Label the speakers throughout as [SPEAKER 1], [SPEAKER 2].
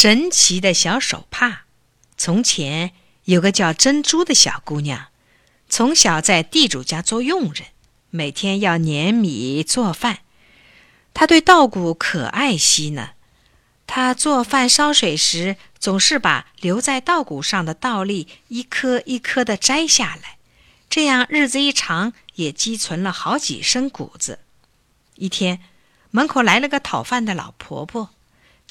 [SPEAKER 1] 神奇的小手帕。从前有个叫珍珠的小姑娘，从小在地主家做佣人，每天要碾米做饭。她对稻谷可爱惜呢。她做饭烧水时，总是把留在稻谷上的稻粒一颗一颗的摘下来，这样日子一长，也积存了好几升谷子。一天，门口来了个讨饭的老婆婆。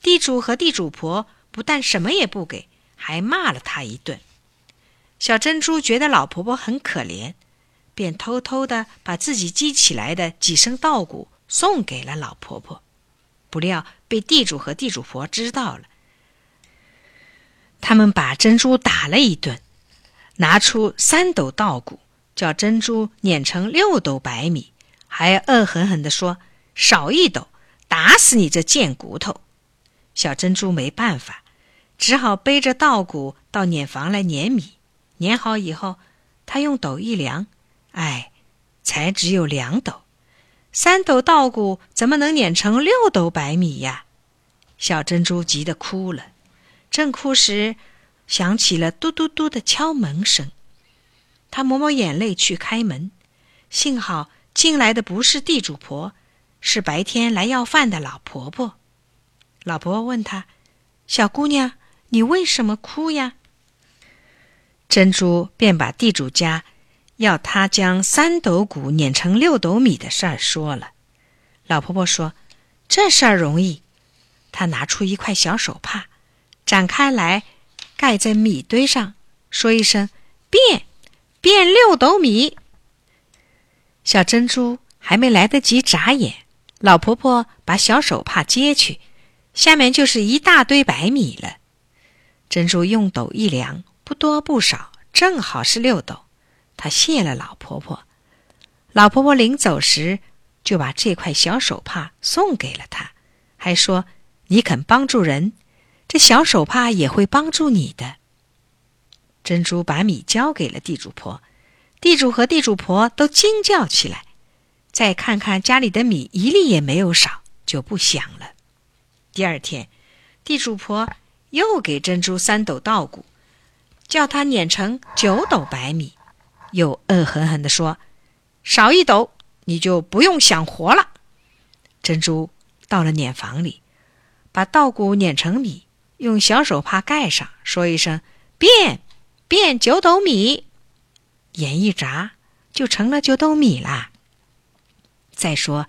[SPEAKER 1] 地主和地主婆不但什么也不给，还骂了她一顿。小珍珠觉得老婆婆很可怜，便偷偷的把自己积起来的几升稻谷送给了老婆婆。不料被地主和地主婆知道了，他们把珍珠打了一顿，拿出三斗稻谷，叫珍珠碾成六斗白米，还恶狠狠地说：“少一斗，打死你这贱骨头！”小珍珠没办法，只好背着稻谷到碾房来碾米。碾好以后，他用斗一量，哎，才只有两斗。三斗稻谷怎么能碾成六斗白米呀？小珍珠急得哭了。正哭时，响起了嘟嘟嘟的敲门声。他抹抹眼泪去开门，幸好进来的不是地主婆，是白天来要饭的老婆婆。老婆婆问他：“小姑娘，你为什么哭呀？”珍珠便把地主家要他将三斗谷碾成六斗米的事儿说了。老婆婆说：“这事儿容易。”她拿出一块小手帕，展开来盖在米堆上，说一声：“变，变六斗米。”小珍珠还没来得及眨眼，老婆婆把小手帕接去。下面就是一大堆白米了。珍珠用斗一量，不多不少，正好是六斗。她谢了老婆婆。老婆婆临走时，就把这块小手帕送给了她，还说：“你肯帮助人，这小手帕也会帮助你的。”珍珠把米交给了地主婆，地主和地主婆都惊叫起来。再看看家里的米，一粒也没有少，就不想了。第二天，地主婆又给珍珠三斗稻谷，叫她碾成九斗白米，又恶狠狠地说：“少一斗，你就不用想活了。”珍珠到了碾房里，把稻谷碾成米，用小手帕盖上，说一声“变，变九斗米”，眼一眨，就成了九斗米啦。再说。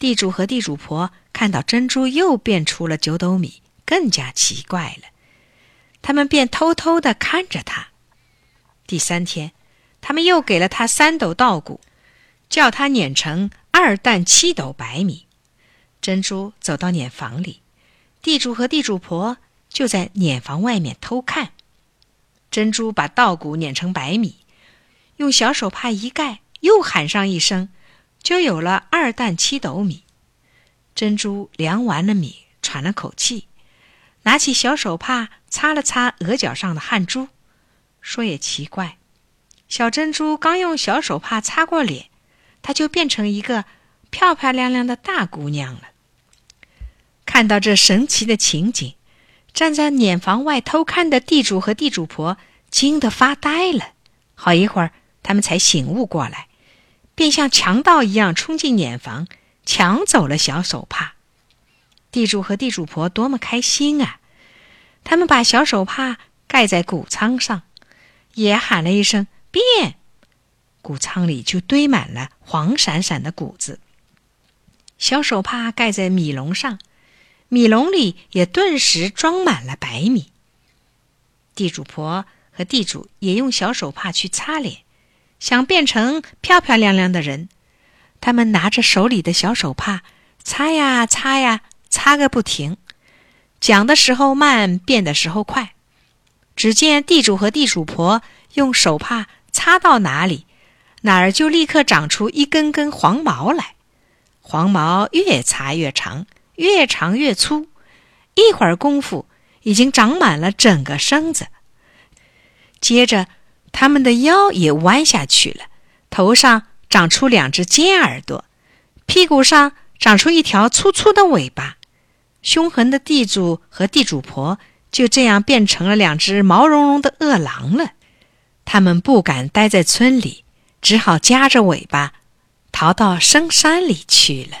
[SPEAKER 1] 地主和地主婆看到珍珠又变出了九斗米，更加奇怪了。他们便偷偷的看着他。第三天，他们又给了他三斗稻谷，叫他碾成二担七斗白米。珍珠走到碾房里，地主和地主婆就在碾房外面偷看。珍珠把稻谷碾成白米，用小手帕一盖，又喊上一声。就有了二担七斗米。珍珠量完了米，喘了口气，拿起小手帕擦了擦额角上的汗珠，说：“也奇怪，小珍珠刚用小手帕擦过脸，她就变成一个漂漂亮亮的大姑娘了。”看到这神奇的情景，站在碾房外偷看的地主和地主婆惊得发呆了。好一会儿，他们才醒悟过来。便像强盗一样冲进碾房，抢走了小手帕。地主和地主婆多么开心啊！他们把小手帕盖在谷仓上，也喊了一声“变”，谷仓里就堆满了黄闪闪的谷子。小手帕盖在米笼上，米笼里也顿时装满了白米。地主婆和地主也用小手帕去擦脸。想变成漂漂亮亮的人，他们拿着手里的小手帕，擦呀擦呀，擦个不停。讲的时候慢，变的时候快。只见地主和地主婆用手帕擦到哪里，哪儿就立刻长出一根根黄毛来。黄毛越擦越长，越长越粗，一会儿功夫已经长满了整个身子。接着。他们的腰也弯下去了，头上长出两只尖耳朵，屁股上长出一条粗粗的尾巴。凶狠的地主和地主婆就这样变成了两只毛茸茸的饿狼了。他们不敢待在村里，只好夹着尾巴逃到深山里去了。